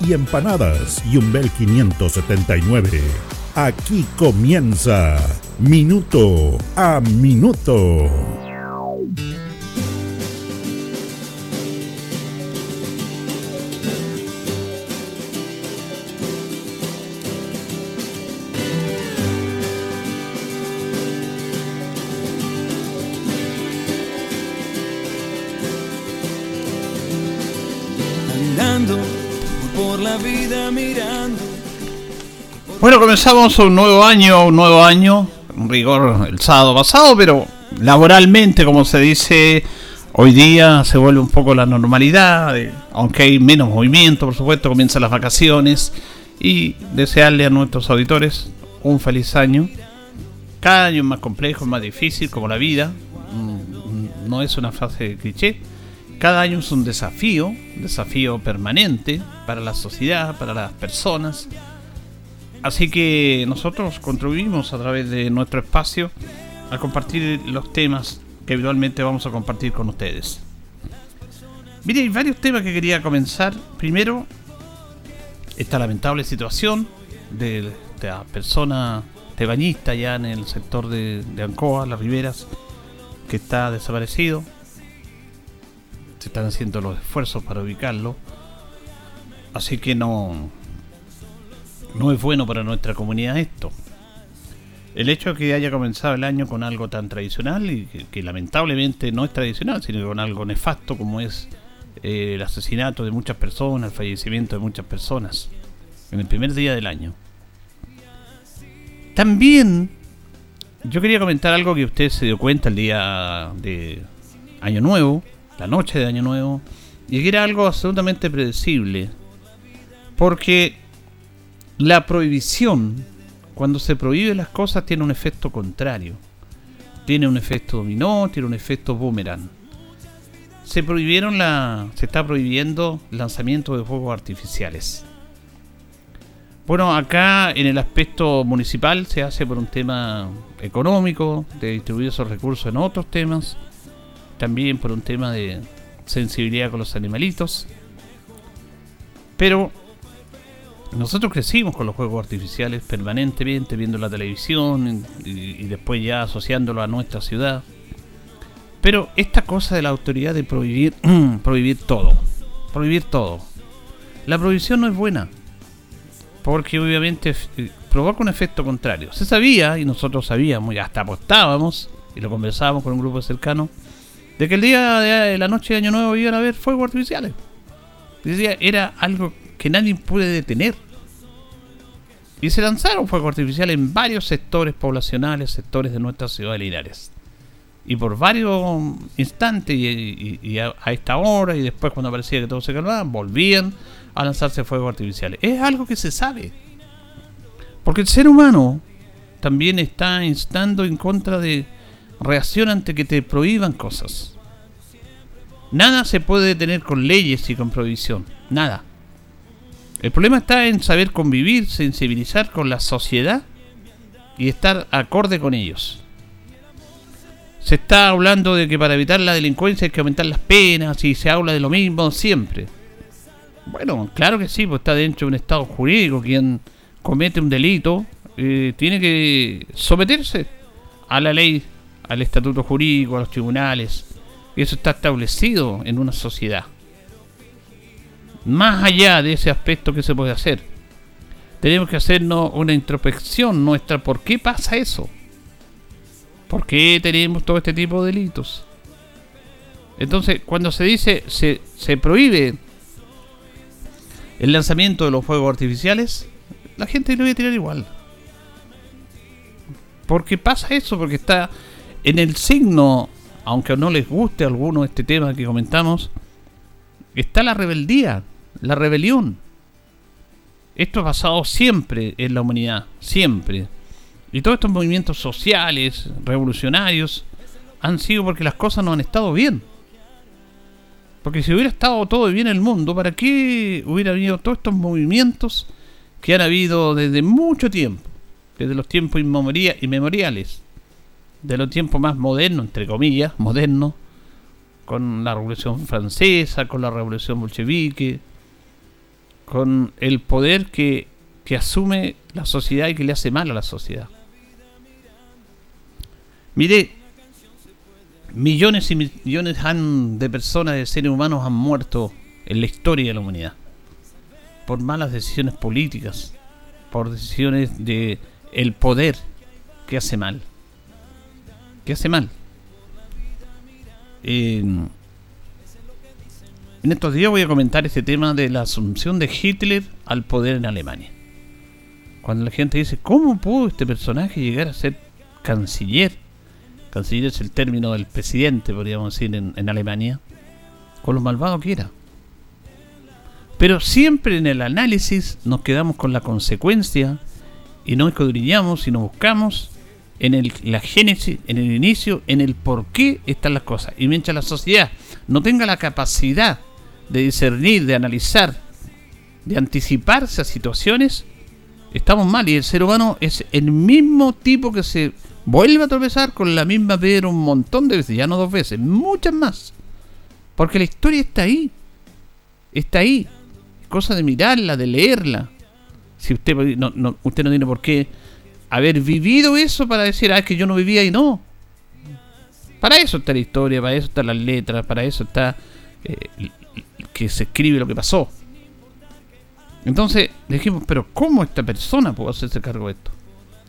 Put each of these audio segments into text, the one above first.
y empanadas. Y un Bel 579. Aquí comienza Minuto a Minuto. Comenzamos un nuevo año, un nuevo año, en rigor el sábado pasado, pero laboralmente, como se dice, hoy día se vuelve un poco la normalidad, aunque hay menos movimiento, por supuesto, comienzan las vacaciones y desearle a nuestros auditores un feliz año. Cada año es más complejo, más difícil, como la vida, mm, no es una frase de cliché cada año es un desafío, un desafío permanente para la sociedad, para las personas. Así que nosotros contribuimos a través de nuestro espacio a compartir los temas que habitualmente vamos a compartir con ustedes. Mire, hay varios temas que quería comenzar. Primero, esta lamentable situación de, la persona tebañista ya en el sector de, de Ancoa, las Riberas, que está desaparecido se están haciendo los esfuerzos para ubicarlo. Así que no, no es bueno para nuestra comunidad esto. El hecho de que haya comenzado el año con algo tan tradicional y que, lamentablemente no es tradicional, sino con algo nefasto como es eh, el asesinato de muchas personas, el fallecimiento de muchas personas en el primer día del año. También yo quería comentar algo que usted se dio cuenta el día de Año Nuevo, la noche de Año Nuevo, y que era algo absolutamente predecible, porque la prohibición, cuando se prohíbe las cosas, tiene un efecto contrario, tiene un efecto dominó, tiene un efecto boomerang. Se prohibieron la, se está prohibiendo el lanzamiento de fuegos artificiales. Bueno, acá en el aspecto municipal se hace por un tema económico, de distribuir esos recursos en otros temas también por un tema de sensibilidad con los animalitos. Pero nosotros crecimos con los juegos artificiales permanentemente, viendo la televisión y, después ya asociándolo a nuestra ciudad. Pero esta cosa de la autoridad de prohibir, prohibir todo, prohibir todo. La prohibición no es buena, porque obviamente eh, provoca un efecto contrario. Se sabía, y nosotros sabíamos, y hasta apostábamos, y lo conversábamos con un grupo cercano, de que el día de la noche de Año Nuevo iban a haber fuegos artificiales. Decía, era algo que nadie puede detener. Y se lanzaron fuegos artificiales en varios sectores poblacionales, sectores de nuestra ciudad de Linares. Y por varios instantes, y, a, esta hora, y después cuando parecía que todo se calmaba, volvían a lanzarse fuegos artificiales. Es algo que se sabe. Porque el ser humano también está instando en contra de, reacción ante que te prohíban cosas. Nada se puede detener con leyes y con prohibición. Nada. El problema está en saber convivir, sensibilizar con la sociedad y estar acorde con ellos. Se está hablando de que para evitar la delincuencia hay que aumentar las penas y se habla de lo mismo siempre. Bueno, claro que sí, pues está dentro de un estado jurídico. Quien comete un delito eh, tiene que someterse a la ley al estatuto jurídico, a los tribunales. Y eso está establecido en una sociedad. Más allá de ese aspecto que se puede hacer, tenemos que hacernos una introspección nuestra. ¿Por qué pasa eso? ¿Por qué tenemos todo este tipo de delitos? Entonces, cuando se dice, se, se prohíbe el lanzamiento de los fuegos artificiales, la gente lo iba a tirar igual. Porque pasa eso, porque está en el signo, aunque no les guste a alguno este tema que comentamos, está la rebeldía, la rebelión. Esto ha pasado siempre en la humanidad, siempre. Y todos estos movimientos sociales, revolucionarios, han sido porque las cosas no han estado bien. Porque si hubiera estado todo bien en el mundo, ¿para qué hubiera habido todos estos movimientos que han habido desde mucho tiempo? Desde los tiempos inmemoriales, de los tiempos más modernos, entre comillas, modernos, con la Revolución Francesa, con la Revolución Bolchevique, con el poder que, que asume la sociedad y que le hace mal a la sociedad. Mire, millones y millones de personas, de seres humanos han muerto en la historia de la humanidad por malas decisiones políticas, por decisiones de el poder que hace mal, que hace mal. En estos días voy a comentar este tema de la asunción de Hitler al poder en Alemania. Cuando la gente dice, ¿cómo pudo este personaje llegar a ser canciller? Canciller es el término del presidente, podríamos decir, en, Alemania, con lo malvado que era. Pero siempre en el análisis nos quedamos con la consecuencia y no escudriñamos y no buscamos en el, la génesis, en el inicio, en el por qué están las cosas. Y mientras la sociedad no tenga la capacidad de discernir, de analizar, de anticiparse a situaciones, estamos mal. Y el ser humano es el mismo tipo que se vuelve a tropezar con la misma piedra un montón de veces, ya no dos veces, muchas más. Porque la historia está ahí. Está ahí. cosa de mirarla, de leerla. Si usted no, usted no tiene por qué haber vivido eso para decir, ah, es que yo no vivía y no. Para eso está la historia, para eso están las letras, para eso está eh, que se escribe lo que pasó. Entonces dijimos, pero ¿cómo esta persona pudo hacerse cargo de esto?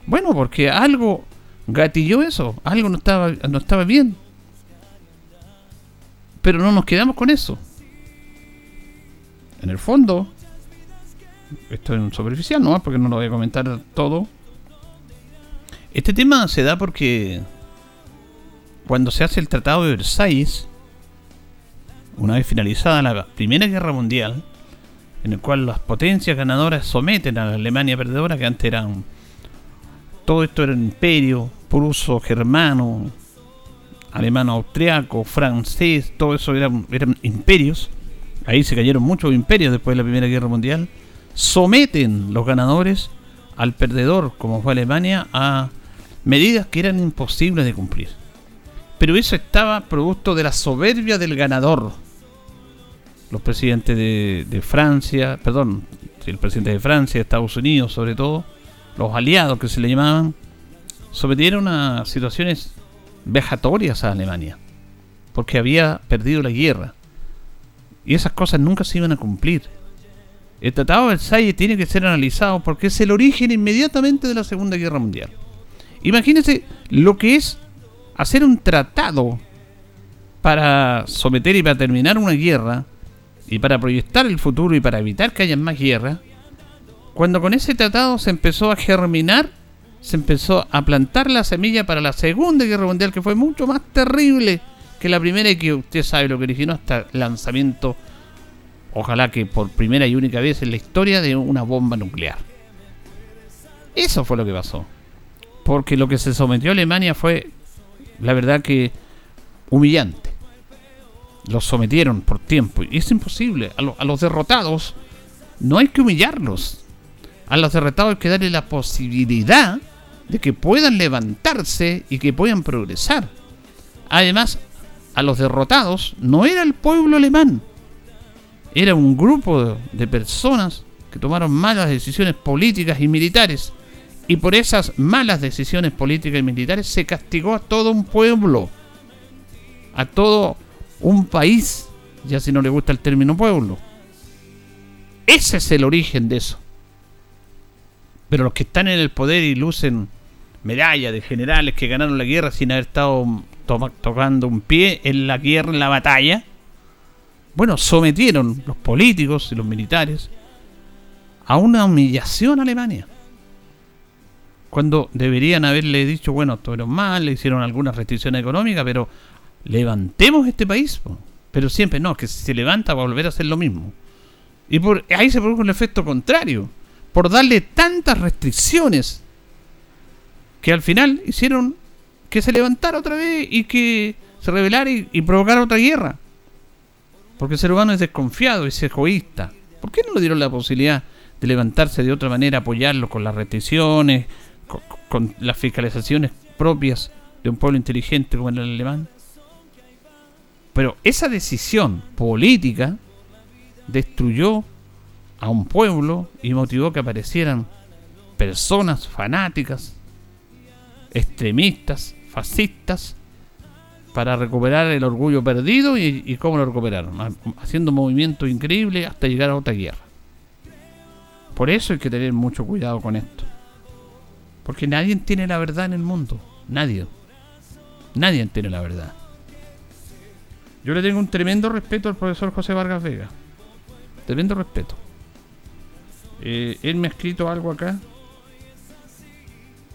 Bueno, porque algo gatilló eso, algo no estaba, no estaba bien. Pero no nos quedamos con eso. En el fondo, esto es un superficial, ¿no? Porque no lo voy a comentar todo. Este tema se da porque cuando se hace el Tratado de Versalles, una vez finalizada la Primera Guerra Mundial, en el cual las potencias ganadoras someten a la Alemania perdedora, que antes eran todo esto era un imperio pruso, germano, alemano, austriaco, francés, todo eso eran imperios. Ahí se cayeron muchos imperios después de la Primera Guerra Mundial. Someten los ganadores al perdedor, como fue Alemania, a medidas que eran imposibles de cumplir. Pero eso estaba producto de la soberbia del ganador. Los presidentes de, de Francia, perdón, el presidente de Francia, Estados Unidos sobre todo, los aliados que se le llamaban, sometieron a situaciones vejatorias a Alemania, porque había perdido la guerra. Y esas cosas nunca se iban a cumplir. El Tratado de Versalles tiene que ser analizado porque es el origen inmediatamente de la Segunda Guerra Mundial. Imagínense lo que es hacer un tratado para someter y para terminar una guerra y para proyectar el futuro y para evitar que haya más guerra cuando con ese tratado se empezó a germinar, se empezó a plantar la semilla para la Segunda Guerra Mundial, que fue mucho más terrible que la primera y que usted sabe lo que originó hasta el lanzamiento, ojalá que por primera y única vez en la historia, de una bomba nuclear. Eso fue lo que pasó. Porque lo que se sometió a Alemania fue, la verdad que, humillante. Los sometieron por tiempo. Y es imposible. A, los derrotados no hay que humillarlos a los derrotados hay que darle la posibilidad de que puedan levantarse y que puedan progresar. Además, a los derrotados no era el pueblo alemán, era un grupo de personas que tomaron malas decisiones políticas y militares. Y por esas malas decisiones políticas y militares se castigó a todo un pueblo, a todo un país, ya si no le gusta el término pueblo. Ese es el origen de eso. Pero los que están en el poder y lucen medallas de generales que ganaron la guerra sin haber estado tocando un pie en la guerra, en la batalla, bueno, sometieron los políticos y los militares, a una humillación a Alemania. Cuando deberían haberle dicho, bueno, estuvieron mal, le hicieron algunas restricciones económicas, pero levantemos este país. Pero siempre no, que si se levanta va a volver a hacer lo mismo. Y por ahí se produjo el efecto contrario. Por darle tantas restricciones que al final hicieron que se levantara otra vez y que se rebelara y, y provocara otra guerra. Porque el ser humano es desconfiado, es egoísta. ¿Por qué no le dieron la posibilidad de levantarse de otra manera, apoyarlo con las restricciones, con, con las fiscalizaciones propias de un pueblo inteligente como el alemán? Pero esa decisión política destruyó a un pueblo y motivó que aparecieran personas fanáticas, extremistas, fascistas, para recuperar el orgullo perdido y, cómo lo recuperaron, ha- haciendo movimientos increíbles hasta llegar a otra guerra. Por eso hay que tener mucho cuidado con esto. Porque nadie tiene la verdad en el mundo. Nadie. Nadie tiene la verdad. Yo le tengo un tremendo respeto al profesor José Vargas Vega. Tremendo respeto. Eh, él me ha escrito algo acá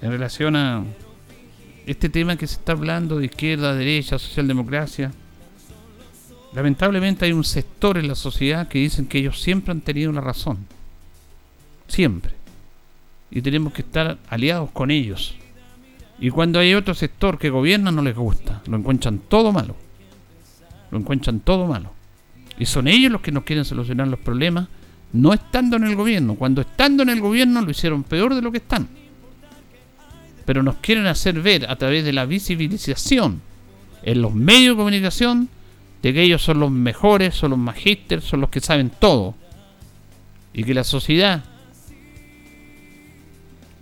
en relación a este tema que se está hablando de izquierda, derecha, socialdemocracia. Lamentablemente hay un sector en la sociedad que dicen que ellos siempre han tenido la razón. Siempre. Y tenemos que estar aliados con ellos. Y cuando hay otro sector que gobierna no les gusta. Lo encuentran todo malo. Lo encuentran todo malo. Y son ellos los que nos quieren solucionar los problemas, no estando en el gobierno. Cuando estando en el gobierno lo hicieron peor de lo que están. Pero nos quieren hacer ver a través de la visibilización en los medios de comunicación de que ellos son los mejores, son los magísteres, son los que saben todo. Y que la sociedad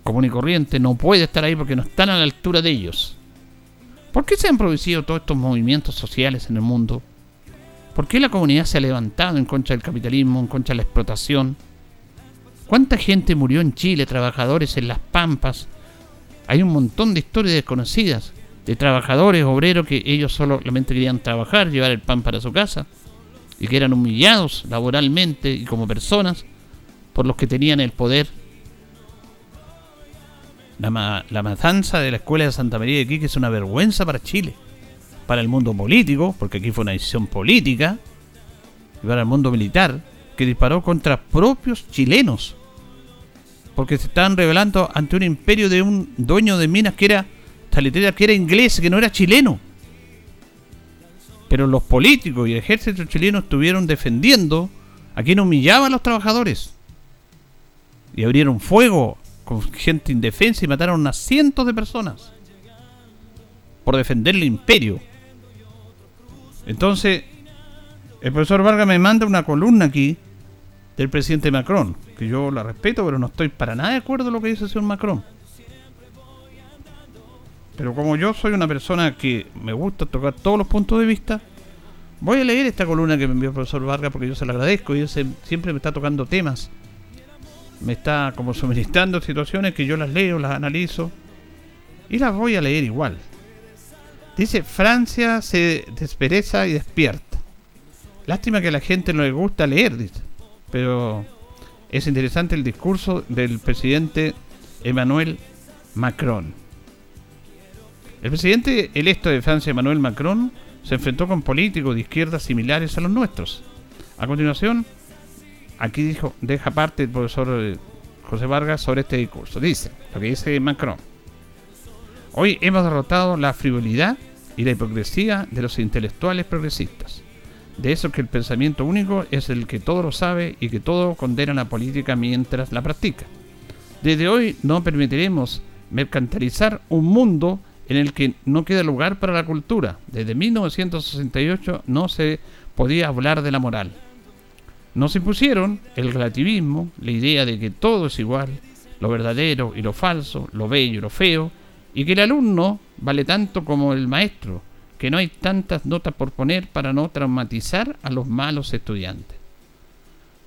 común y corriente no puede estar ahí porque no están a la altura de ellos. ¿Por qué se han producido todos estos movimientos sociales en el mundo? ¿Por qué la comunidad se ha levantado en contra del capitalismo, en contra de la explotación? ¿Cuánta gente murió en Chile, trabajadores en las pampas? Hay un montón de historias desconocidas de trabajadores, obreros que ellos solamente querían trabajar, llevar el pan para su casa y que eran humillados laboralmente y como personas por los que tenían el poder. La, ma- la matanza de la escuela de Santa María de Quique es una vergüenza para Chile, para el mundo político, porque aquí fue una decisión política, y para el mundo militar, que disparó contra propios chilenos, porque se estaban rebelando ante un imperio de un dueño de minas que era taletera, que era inglés, que no era chileno. Pero los políticos y el ejército chileno estuvieron defendiendo a quien humillaba a los trabajadores. Y abrieron fuego con gente indefensa y mataron a cientos de personas por defender el imperio. Entonces, el profesor Vargas me manda una columna aquí del presidente Macron, que yo la respeto, pero no estoy para nada de acuerdo con lo que dice el señor Macron. Pero como yo soy una persona que me gusta tocar todos los puntos de vista, voy a leer esta columna que me envió el profesor Vargas porque yo se la agradezco y él se- siempre me está tocando temas. Me está como suministrando situaciones que yo las leo, las analizo y las voy a leer igual. Dice, Francia se despereza y despierta. Lástima que a la gente no le gusta leer, dice. Pero es interesante el discurso del presidente Emmanuel Macron. El presidente electo de Francia, Emmanuel Macron, se enfrentó con políticos de izquierda similares a los nuestros. A continuación, aquí dijo, deja parte el profesor eh, José Vargas sobre este discurso. Dice, lo que dice Macron. Hoy hemos derrotado la frivolidad y la hipocresía de los intelectuales progresistas. De eso que el pensamiento único es el que todo lo sabe y que todo condena la política mientras la practica. Desde hoy no permitiremos mercantilizar un mundo en el que no queda lugar para la cultura. Desde 1968 no se podía hablar de la moral. Nos impusieron el relativismo, la idea de que todo es igual, lo verdadero y lo falso, lo bello y lo feo, y que el alumno vale tanto como el maestro, que no hay tantas notas por poner para no traumatizar a los malos estudiantes.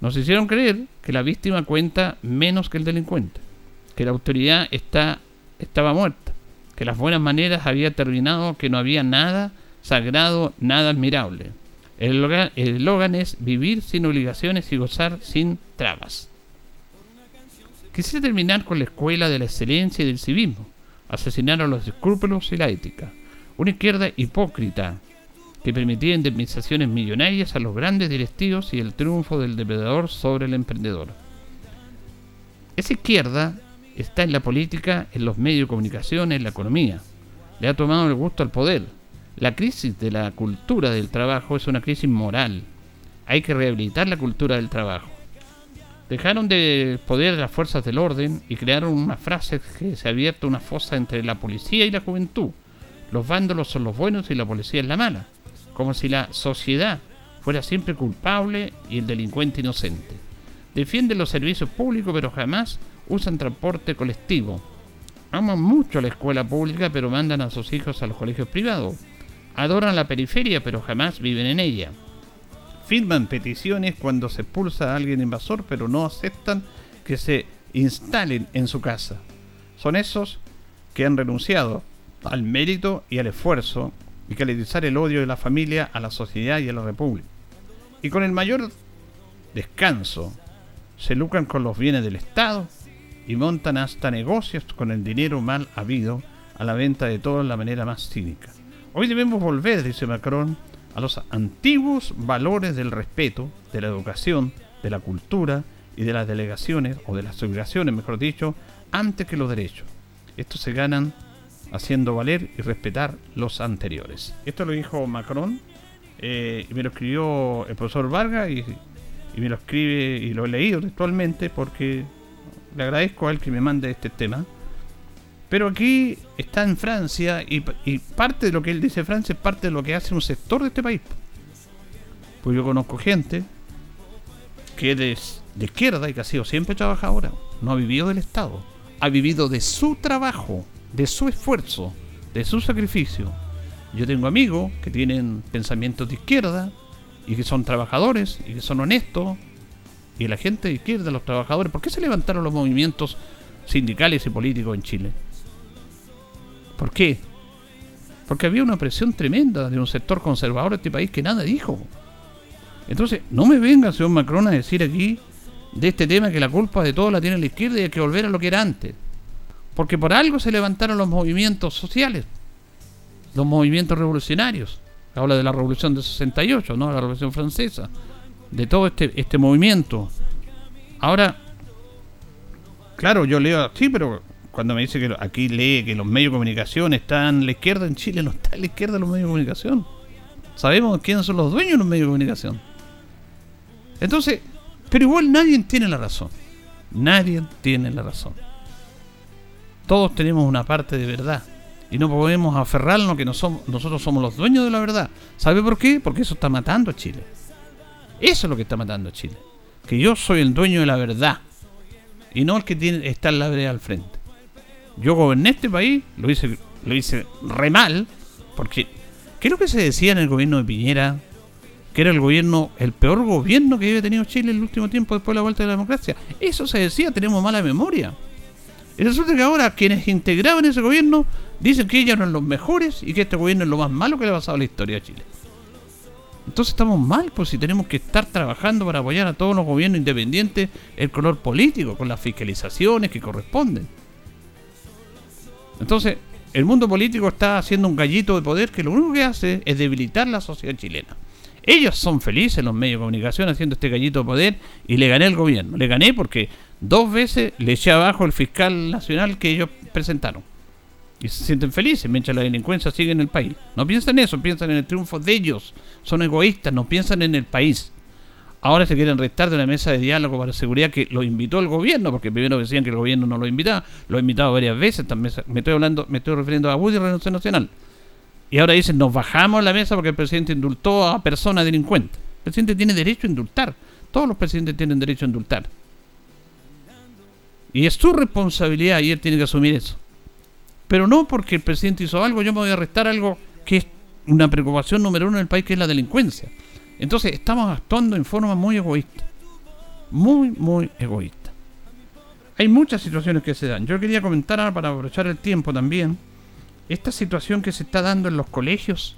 Nos hicieron creer que la víctima cuenta menos que el delincuente, que la autoridad está, estaba muerta, que las buenas maneras había terminado, que no había nada sagrado, nada admirable. El eslogan- es vivir sin obligaciones y gozar sin trabas. Quisiera terminar con la escuela de la excelencia y del civismo. Asesinaron los escrúpulos y la ética. Una izquierda hipócrita que permitía indemnizaciones millonarias a los grandes directivos y el triunfo del depredador sobre el emprendedor. Esa izquierda está en la política, en los medios de comunicación, en la economía. Le ha tomado el gusto al poder. La crisis de la cultura del trabajo es una crisis moral. Hay que rehabilitar la cultura del trabajo. Dejaron de poder las fuerzas del orden y crearon una frase que se ha abierto una fosa entre la policía y la juventud. Los vándalos son los buenos y la policía es la mala. Como si la sociedad fuera siempre culpable y el delincuente inocente. Defienden los servicios públicos pero jamás usan transporte colectivo. Aman mucho la escuela pública pero mandan a sus hijos a los colegios privados. Adoran la periferia pero jamás viven en ella. Firman peticiones cuando se expulsa a alguien invasor pero no aceptan que se instalen en su casa. Son esos que han renunciado al mérito y al esfuerzo y calizar el odio de la familia a la sociedad y a la república. Y con el mayor descanso se lucran con los bienes del Estado y montan hasta negocios con el dinero mal habido a la venta de todo de la manera más cínica. Hoy debemos volver, dice Macron, a los antiguos valores del respeto, de la educación, de la cultura y de las delegaciones, o de las obligaciones, mejor dicho, antes que los derechos. Estos se ganan haciendo valer y respetar los anteriores. Esto lo dijo Macron, eh, y me lo escribió el profesor Vargas, y, me lo escribe, y lo he leído textualmente, porque le agradezco a él que me mande este tema. Pero aquí está en Francia y, parte de lo que él dice Francia es parte de lo que hace un sector de este país. Pues yo conozco gente que es de, izquierda y que ha sido siempre trabajadora. No ha vivido del Estado. Ha vivido de su trabajo, de su esfuerzo, de su sacrificio. Yo tengo amigos que tienen pensamientos de izquierda y que son trabajadores y que son honestos y la gente de izquierda, los trabajadores, ¿por qué se levantaron los movimientos sindicales y políticos en Chile? ¿Por qué? Porque había una presión tremenda de un sector conservador de este país que nada dijo. Entonces, no me venga, señor Macron, a decir aquí de este tema que la culpa de todo la tiene la izquierda y hay que volver a lo que era antes. Porque por algo se levantaron los movimientos sociales, los movimientos revolucionarios. Habla de la revolución de 68, ¿no? La revolución francesa de todo este, este movimiento. Ahora, claro, yo leo, sí, pero cuando me dice que aquí lee que los medios de comunicación están a la izquierda en Chile, no está a la izquierda los medios de comunicación. Sabemos quiénes son los dueños de los medios de comunicación. Entonces, pero igual nadie tiene la razón. Nadie tiene la razón. Todos tenemos una parte de verdad. Y no podemos aferrarnos que no somos, nosotros somos los dueños de la verdad. ¿Sabe por qué? Porque eso está matando a Chile. Eso es lo que está matando a Chile. Que yo soy el dueño de la verdad. Y no el que tiene, está en la vereda al frente. Yo goberné este país, lo hice, lo hice re mal, porque ¿qué es lo que se decía en el gobierno de Piñera? Que era el gobierno, el peor gobierno que había tenido Chile en el último tiempo después de la vuelta de la democracia. Eso se decía, tenemos mala memoria. Y resulta que ahora quienes integraban ese gobierno dicen que ellos eran los mejores y que este gobierno es lo más malo que le ha pasado a la historia de Chile. Entonces estamos mal, pues si tenemos que estar trabajando para apoyar a todos los gobiernos independientes el color político, con las fiscalizaciones que corresponden. Entonces, el mundo político está haciendo un gallito de poder que lo único que hace es debilitar la sociedad chilena. Ellos son felices, los medios de comunicación, haciendo este gallito de poder y le gané al gobierno. Le gané porque dos veces le eché abajo el fiscal nacional que ellos presentaron y se sienten felices mientras la delincuencia sigue en el país. No piensan en eso, piensan en el triunfo de ellos. Son egoístas, no piensan en el país. Ahora se quieren restar de la mesa de diálogo para seguridad que lo invitó el gobierno, porque primero decían que el gobierno no lo invitaba, lo ha invitado varias veces, me estoy hablando, me estoy refiriendo a Woody y Renuncia Nacional. Y ahora dicen, nos bajamos la mesa porque el presidente indultó a personas delincuentes. El presidente tiene derecho a indultar. Todos los presidentes tienen derecho a indultar. Y es su responsabilidad y él tiene que asumir eso. Pero no porque el presidente hizo algo, yo me voy a arrestar algo que es una preocupación número uno en el país, que es la delincuencia. Entonces estamos actuando en forma muy egoísta. Muy, muy egoísta. Hay muchas situaciones que se dan. Yo quería comentar ahora para aprovechar el tiempo también. Esta situación que se está dando en los colegios,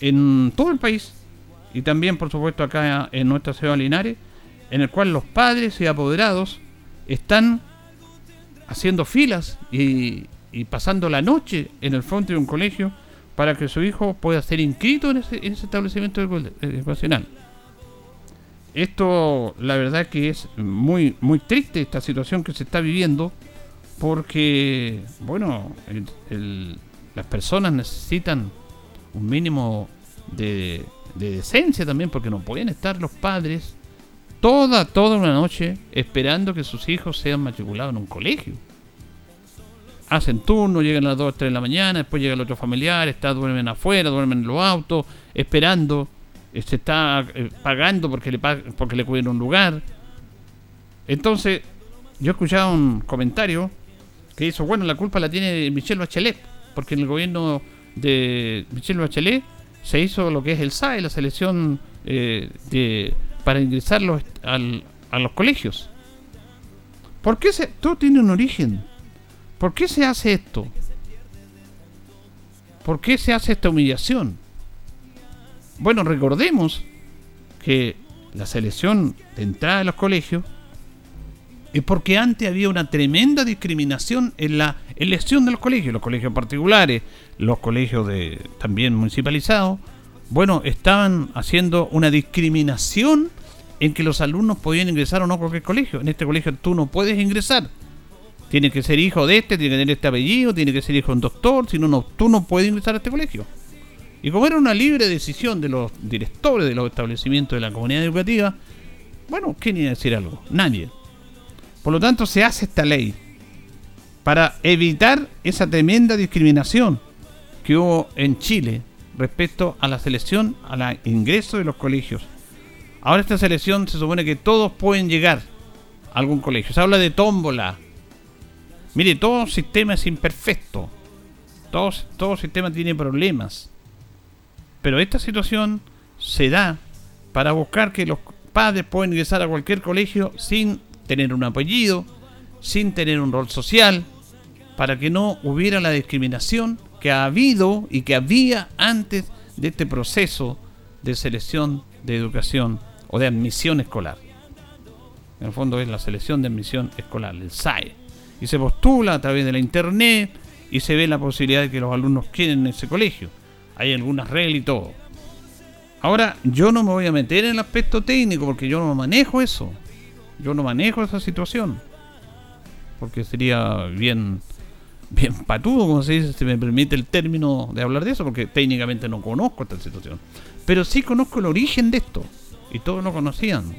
en todo el país, y también por supuesto acá en nuestra ciudad de Linares, en el cual los padres y apoderados están haciendo filas y, y pasando la noche en el frente de un colegio para que su hijo pueda ser inscrito en ese, en ese establecimiento edu- educacional. Esto, la verdad que es muy, muy triste esta situación que se está viviendo, porque, bueno, las personas necesitan un mínimo de, de decencia también, porque no pueden estar los padres toda, toda una noche esperando que sus hijos sean matriculados en un colegio. Hacen turno, llegan a las 2, 3 de la mañana, después llega el otro familiar, está, duermen afuera, duermen en los autos, esperando, eh, se está eh, pagando porque le, porque le cuiden un lugar. Entonces, yo escuchaba un comentario que hizo, bueno, la culpa la tiene Michelle Bachelet, porque en el gobierno de Michelle Bachelet se hizo lo que es el SAE, la selección eh, de, para ingresar los- al- a los colegios. ¿Por qué se, todo tiene un origen? ¿Por qué se hace esto? ¿Por qué se hace esta humillación? Bueno, recordemos que la selección de entrada a los colegios es porque antes había una tremenda discriminación en la elección de los colegios, los colegios particulares, los colegios de también municipalizados, bueno, estaban haciendo una discriminación en que los alumnos podían ingresar o no a cualquier colegio. En este colegio tú no puedes ingresar. Tiene que ser hijo de este, tiene que tener este apellido, tiene que ser hijo de un doctor, si no, tú no puedes ingresar a este colegio. Y como era una libre decisión de los directores de los establecimientos de la comunidad educativa, bueno, ¿quién iba a decir algo? Nadie. Por lo tanto, se hace esta ley para evitar esa tremenda discriminación que hubo en Chile respecto a la selección, al ingreso de los colegios. Ahora esta selección se supone que todos pueden llegar a algún colegio. Se habla de tómbola. Mire, todo sistema es imperfecto. Todo, todo sistema tiene problemas. Pero esta situación se da para buscar que los padres puedan ingresar a cualquier colegio sin tener un apellido, sin tener un rol social, para que no hubiera la discriminación que ha habido y que había antes de este proceso de selección de educación o de admisión escolar. En el fondo es la selección de admisión escolar, el SAE. Y se postula a través de la internet y se ve la posibilidad de que los alumnos queden en ese colegio. Hay algunas reglas y todo. Ahora, yo no me voy a meter en el aspecto técnico porque yo no manejo eso. Yo no manejo esa situación. Porque sería bien, bien patudo, como se dice, si me permite el término de hablar de eso, porque técnicamente no conozco esta situación. Pero sí conozco el origen de esto. Y todos lo conocían.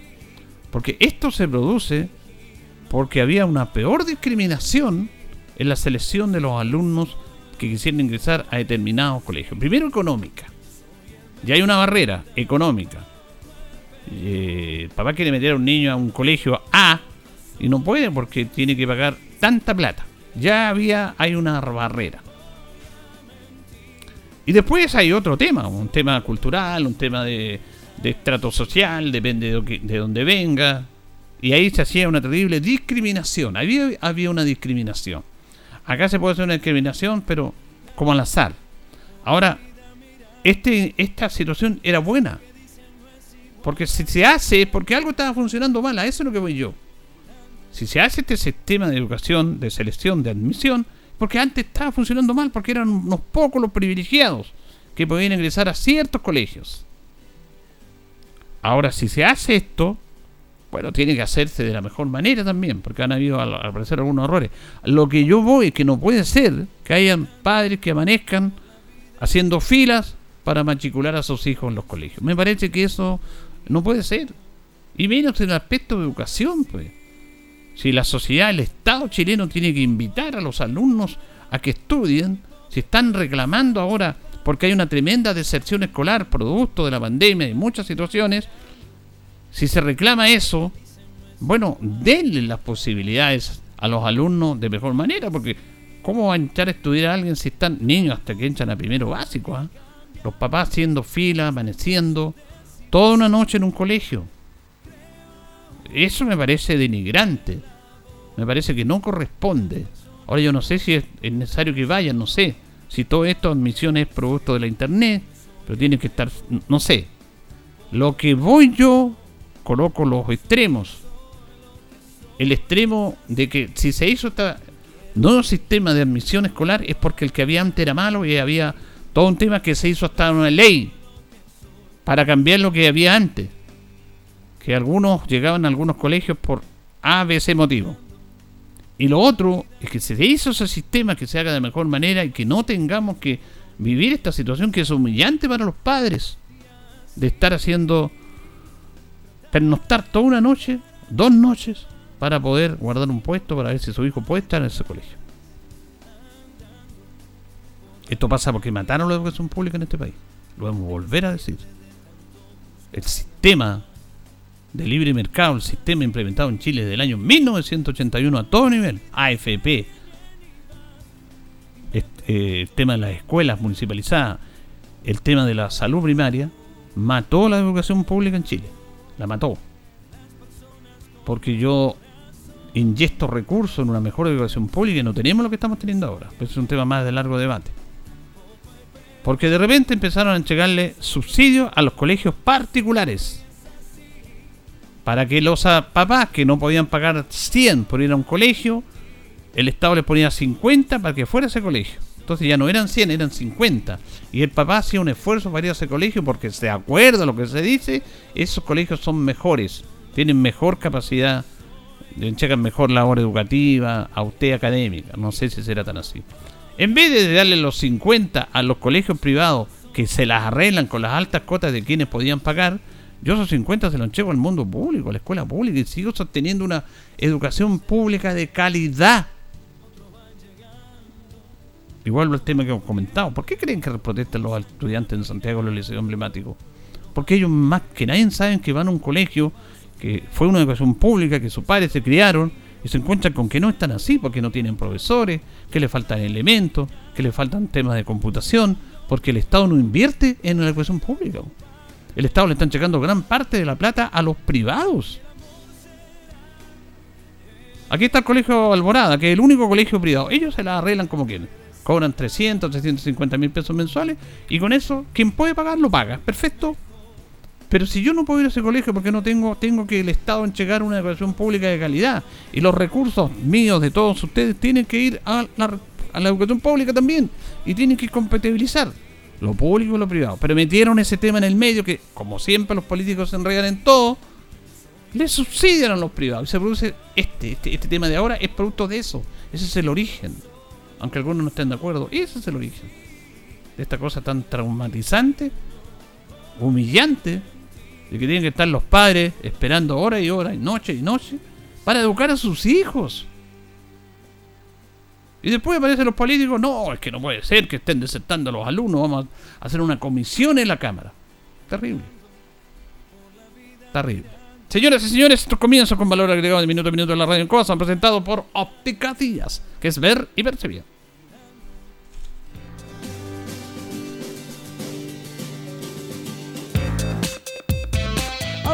Porque esto se produce porque había una peor discriminación en la selección de los alumnos que quisieran ingresar a determinados colegios. Primero económica. Ya hay una barrera económica. Eh, papá quiere meter a un niño a un colegio A y no puede porque tiene que pagar tanta plata. Ya había, hay una barrera. Y después hay otro tema, un tema cultural, un tema de, estrato social, depende de, de dónde venga. Y ahí se hacía una terrible discriminación. Había, había una discriminación. Acá se puede hacer una discriminación, pero como al azar. Ahora, este, esta situación era buena. Porque si se hace, es porque algo estaba funcionando mal, a eso es lo que voy yo. Si se hace este sistema de educación, de selección, de admisión, porque antes estaba funcionando mal, porque eran unos pocos los privilegiados que podían ingresar a ciertos colegios. Ahora, si se hace esto, bueno, tiene que hacerse de la mejor manera también, porque han habido al, parecer algunos errores. Lo que yo voy es que no puede ser que hayan padres que amanezcan haciendo filas para matricular a sus hijos en los colegios. Me parece que eso no puede ser. Y menos en el aspecto de educación, pues. Si la sociedad, el Estado chileno tiene que invitar a los alumnos a que estudien, si están reclamando ahora porque hay una tremenda deserción escolar producto de la pandemia y muchas situaciones, si se reclama eso, bueno, denle las posibilidades a los alumnos de mejor manera, porque ¿cómo va a entrar a estudiar a alguien si están niños hasta que entran a primero básico? ah? Los papás haciendo fila, amaneciendo, toda una noche en un colegio. Eso me parece denigrante. Me parece que no corresponde. Ahora yo no sé si es, es necesario que vayan, no sé. Si todo esto, admisión es producto de la internet, pero tiene que estar, no sé. Lo que voy yo, coloco los extremos. El extremo de que si se hizo esta nuevo sistema de admisión escolar es porque el que había antes era malo y había todo un tema que se hizo hasta una ley para cambiar lo que había antes. Que algunos llegaban a algunos colegios por A, B, C motivo. Y lo otro es que se hizo ese sistema que se haga de mejor manera y que no tengamos que vivir esta situación que es humillante para los padres de estar haciendo pernoctar toda una noche, dos noches, para poder guardar un puesto para ver si su hijo puede estar en ese colegio. Esto pasa porque mataron la educación pública en este país. Lo vamos a volver a decir. El sistema de libre mercado, el sistema implementado en Chile desde el año 1981 a todo nivel, AFP, eh, el tema de las escuelas municipalizadas, el tema de la salud primaria, mató la educación pública en Chile. La mató. Porque yo inyecto recursos en una mejor educación pública y no tenemos lo que estamos teniendo ahora. Es un tema más de largo debate. Porque de repente empezaron a entregarle subsidios a los colegios particulares para que los papás que no podían pagar 100 por ir a un colegio, el Estado les ponía 50 para que fuera ese colegio. Entonces ya no eran 100, eran 50. Y el papá hacía un esfuerzo para ir a ese colegio porque, de acuerdo a lo que se dice, esos colegios son mejores, tienen mejor capacidad, checan mejor labor educativa, a usted académica. No sé si será tan así. En vez de darle los 50 a los colegios privados que se las arreglan con las altas cuotas de quienes podían pagar, yo esos 50 se los entrego al mundo público, a la escuela pública, y sigo sosteniendo una educación pública de calidad. Igual el tema que hemos comentado. ¿Por qué creen que protestan los estudiantes en Santiago los liceos emblemáticos? Porque ellos más que nadie saben que van a un colegio que fue una educación pública, que sus padres se criaron y se encuentran con que no están así, porque no tienen profesores, que le faltan elementos, que le faltan temas de computación, porque el Estado no invierte en la educación pública el Estado le están checando gran parte de la plata a los privados. Aquí está el colegio Alborada, que es el único colegio privado. Ellos se la arreglan como quieren. Cobran 300, 350 mil pesos mensuales y con eso, quien puede pagar, lo paga. Perfecto. Pero si yo no puedo ir a ese colegio porque no tengo, tengo que el Estado entregar una educación pública de calidad y los recursos míos de todos ustedes tienen que ir a la, a la educación pública también y tienen que compatibilizar lo público y lo privado. Pero metieron ese tema en el medio que, como siempre, los políticos se enredan en todo. Le subsidian a los privados. Y se produce este, este, este tema de ahora es producto de eso. Ese es el origen. Aunque algunos no estén de acuerdo, ese es el origen. De esta cosa tan traumatizante, humillante, de que tienen que estar los padres esperando horas y horas, y noche y noche, para educar a sus hijos. Y después aparecen los políticos, no, es que no puede ser que estén desertando a los alumnos, vamos a hacer una comisión en la Cámara. Terrible. Terrible. Señoras y señores, estos comienzos con valor agregado de minuto a minuto en la radio en Coa son presentados por Óptica Díaz, que es ver y verse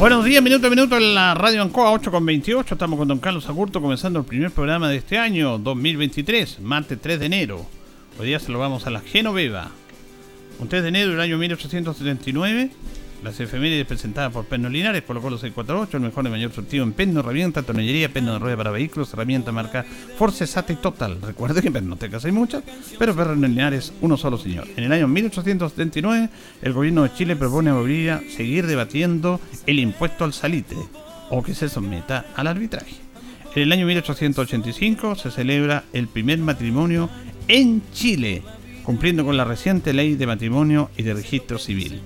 Buenos días, minuto a minuto en la radio Ancoa 8 con 28. Estamos con don Carlos Agurto comenzando el primer programa de este año 2023, martes 3 de enero. Hoy día se lo vamos a la Genoveva. Un 3 de enero del año 1879, las efemérides presentadas por Perno Linares, colocó los 648, el mejor y mayor surtido en Perno, herramienta, tornillería, Perno de rueda para vehículos, herramienta marca Force Sate Total. Recuerde que Perno te hay muchas, pero Perno Linares, uno solo señor. En el año 1879, el gobierno de Chile propone a seguir debatiendo el impuesto al salitre, o que se someta al arbitraje. En el año 1885 se celebra el primer matrimonio en Chile, cumpliendo con la reciente ley de matrimonio y de registro civil.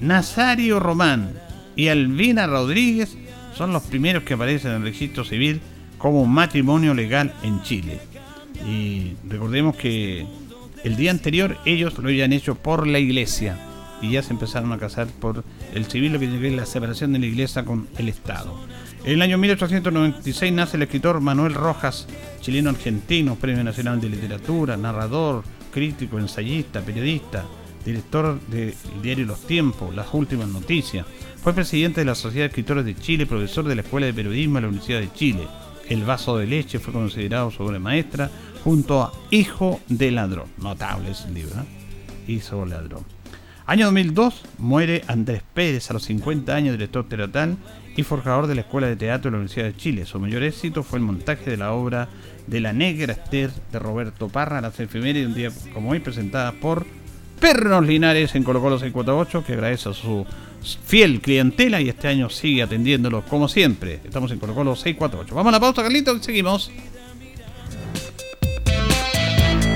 Nazario Román y Albina Rodríguez son los primeros que aparecen en el registro civil como matrimonio legal en Chile. Y recordemos que el día anterior ellos lo habían hecho por la iglesia y ya se empezaron a casar por el civil, lo que es la separación de la iglesia con el Estado. En el año 1896 nace el escritor Manuel Rojas, chileno-argentino, Premio Nacional de Literatura, narrador, crítico, ensayista, periodista, director del diario Los Tiempos, Las Últimas Noticias. Fue presidente de la Sociedad de Escritores de Chile, profesor de la Escuela de Periodismo de la Universidad de Chile. El vaso de leche fue considerado su obra maestra junto a Hijo de Ladrón. Notable ese libro, ¿eh? Hijo de Ladrón. Año 2002 muere Andrés Pérez a los 50 años, director teatral y forjador de la Escuela de Teatro de la Universidad de Chile. Su mayor éxito fue el montaje de la obra de La Negra Esther de Roberto Parra, las efemérides un día como hoy presentada por Pernos Linares en Colo Colo 648, que agradece a su fiel clientela y este año sigue atendiéndolo como siempre. Estamos en Colo Colo 648. Vamos a la pausa, Carlito, y seguimos.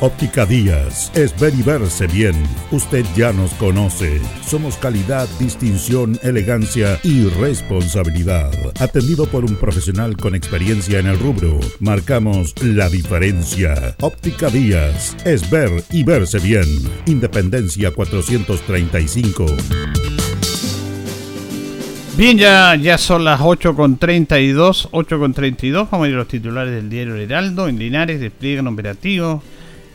Óptica Díaz es ver y verse bien. Usted ya nos conoce. Somos calidad, distinción, elegancia y responsabilidad. Atendido por un profesional con experiencia en el rubro, marcamos la diferencia. Óptica Díaz es ver y verse bien. Independencia 435. Bien, ya, ya son las 8.32, 8.32, vamos a ir los titulares del diario Heraldo. En Linares despliegan operativos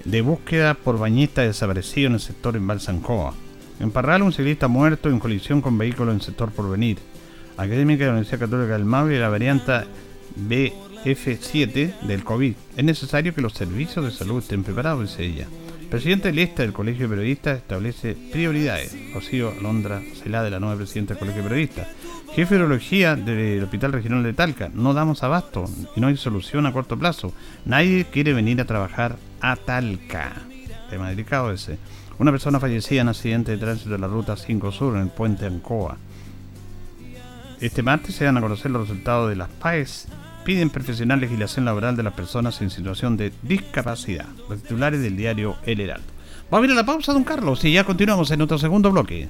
de búsqueda por bañista desaparecido en el sector en Balsancoa. En Parral, un ciclista muerto en colisión con vehículo en el sector Porvenir. Académica de la Universidad Católica del Maule la variante BF7 del COVID. Es necesario que los servicios de salud estén preparados, dice ella. presidente lista del Colegio de Periodistas establece prioridades. Rocío Alondra Celá, de la nueva presidenta del Colegio de Periodistas. Jefe de urología del Hospital Regional de Talca. No damos abasto y no hay solución a corto plazo. Nadie quiere venir a trabajar a Talca. Tema delicado ese. Una persona fallecida en accidente de tránsito de la ruta 5 Sur en el puente Ancoa. Este martes se van a conocer los resultados de las PAES. Piden profesional legislación laboral de las personas en situación de discapacidad. Los titulares del diario El Heraldo. Vamos a ir a la pausa, don Carlos, y ya continuamos en nuestro segundo bloque.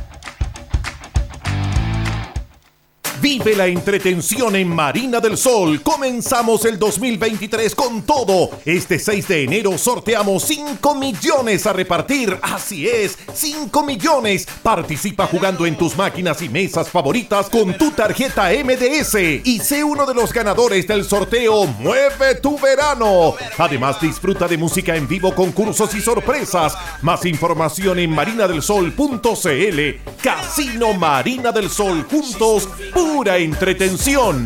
Vive la entretención en Marina del Sol. Comenzamos el 2023 con todo. Este 6 de enero sorteamos 5 millones a repartir. Así es, 5 millones. Participa jugando en tus máquinas y mesas favoritas con tu tarjeta MDS y sé uno de los ganadores del sorteo Mueve tu verano. Además disfruta de música en vivo, concursos y sorpresas. Más información en marinadelsol.cl. Casino Marina del Sol juntos, pura entretención.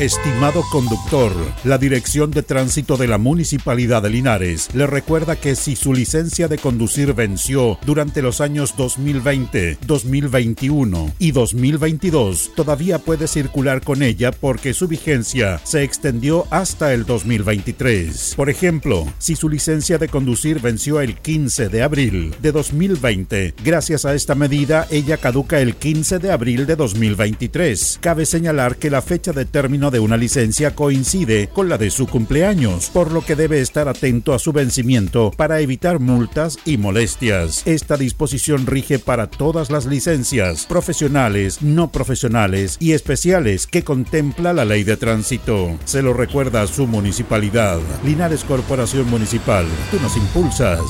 Estimado conductor, la Dirección de Tránsito de la Municipalidad de Linares le recuerda que si su licencia de conducir venció durante los años 2020, 2021 y 2022, todavía puede circular con ella porque su vigencia se extendió hasta el 2023. Por ejemplo, si su licencia de conducir venció el 15 de abril de 2020, gracias a esta medida ella caduca el 15 de abril de 2023. Cabe señalar que la fecha de término de una licencia coincide con la de su cumpleaños, por lo que debe estar atento a su vencimiento para evitar multas y molestias. Esta disposición rige para todas las licencias, profesionales, no profesionales y especiales que contempla la ley de tránsito. Se lo recuerda a su municipalidad. Linares Corporación Municipal, tú nos impulsas.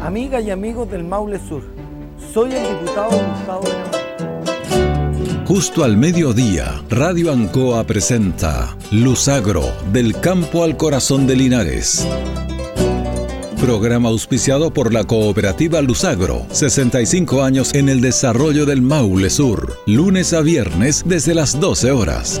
Amigas y amigos del Maule Sur, soy el diputado Gustavo. Justo al mediodía, Radio Ancoa presenta Luzagro, del campo al corazón de Linares. Programa auspiciado por la cooperativa Luzagro, 65 años en el desarrollo del Maule Sur, lunes a viernes desde las 12 horas.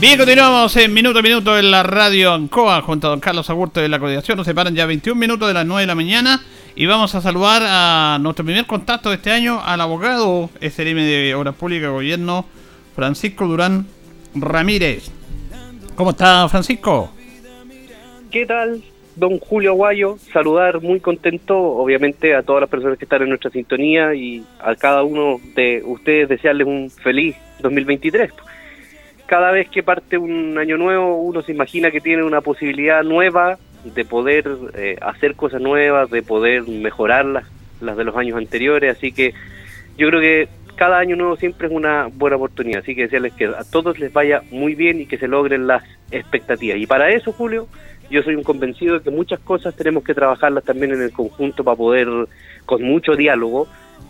Bien, continuamos en minuto a minuto en la radio Ancoa junto a don Carlos Agurto de la coordinación. Nos separan ya 21 minutos de las 9 de la mañana Y vamos a saludar a nuestro primer contacto de este año, al abogado SLM de Obras Públicas y Gobierno, Francisco Durán Ramírez. ¿Cómo está, Francisco? ¿Qué tal, don Julio Aguayo? Saludar muy contento, obviamente, a todas las personas que están en nuestra sintonía y a cada uno de ustedes desearles un feliz 2023. Cada vez que parte un año nuevo, uno se imagina que tiene una posibilidad nueva de poder eh, hacer cosas nuevas, de poder mejorar las, las de los años anteriores, así que yo creo que cada año nuevo siempre es una buena oportunidad, así que desearles que a todos les vaya muy bien y que se logren las expectativas. Y para eso, Julio, yo soy un convencido de que muchas cosas tenemos que trabajarlas también en el conjunto para poder, con mucho diálogo,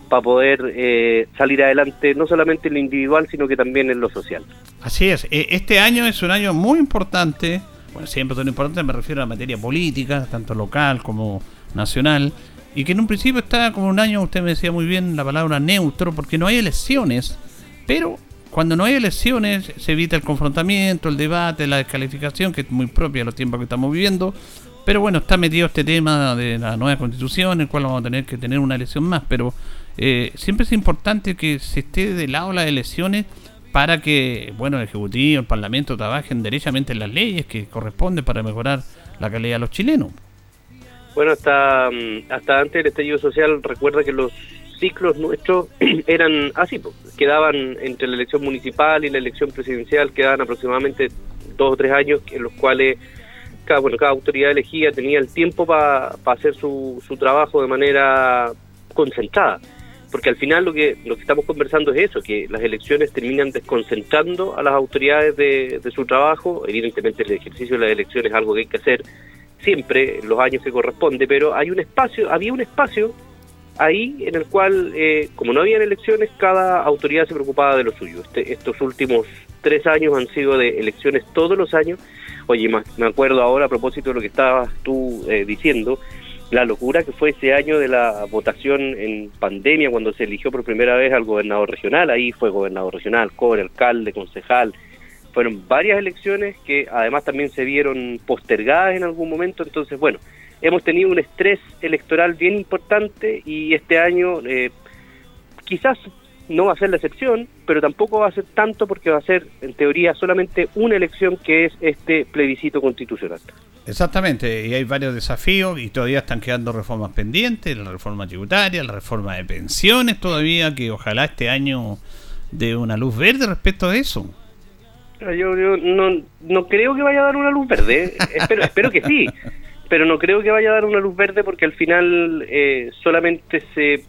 para poder eh, salir adelante, no solamente en lo individual, sino que también en lo social. Así es, eh, este año es un año muy importante, bueno, siempre es importante, me refiero a la materia política, tanto local como nacional, y que en un principio está como un año, usted me decía muy bien la palabra neutro, porque no hay elecciones, pero cuando no hay elecciones se evita el confrontamiento, el debate, la descalificación, que es muy propia de los tiempos que estamos viviendo, pero bueno, está metido este tema de la nueva constitución, el cual vamos a tener que tener una elección más, pero eh, siempre es importante que se esté de lado las elecciones para que, bueno, el Ejecutivo, el Parlamento trabajen derechamente en las leyes que corresponden para mejorar la calidad de los chilenos. Bueno, hasta, mm, hasta antes del estallido social, recuerda que los ciclos nuestros eran así, quedaban entre la elección municipal y la elección presidencial, quedaban aproximadamente dos o tres años en los cuales cada, bueno, cada autoridad elegida tenía el tiempo para hacer su, su trabajo de manera concentrada. Porque al final lo que, lo que estamos conversando es eso, que las elecciones terminan desconcentrando a las autoridades de, de su trabajo. Evidentemente el ejercicio de las elecciones es algo que hay que hacer siempre los años que corresponde, pero hay un espacio, había un espacio ahí en el cual, eh, como no había elecciones, cada autoridad se preocupaba de lo suyo. Este, estos últimos tres años han sido de elecciones todos los años. Oye, me acuerdo ahora a propósito de lo que estabas tú eh, diciendo, la locura que fue ese año de la votación en pandemia cuando se eligió por primera vez al gobernador regional, ahí fue gobernador regional, core, alcalde, concejal, fueron varias elecciones que además también se vieron postergadas en algún momento, entonces bueno, hemos tenido un estrés electoral bien importante y este año eh, quizás no va a ser la excepción, pero tampoco va a ser tanto porque va a ser en teoría solamente una elección que es este plebiscito constitucional. Exactamente, y hay varios desafíos y todavía están quedando reformas pendientes, la reforma tributaria, la reforma de pensiones todavía, que ojalá este año dé una luz verde respecto a eso. Yo, yo no, no creo que vaya a dar una luz verde, espero, espero que sí, pero no creo que vaya a dar una luz verde porque al final eh, solamente se,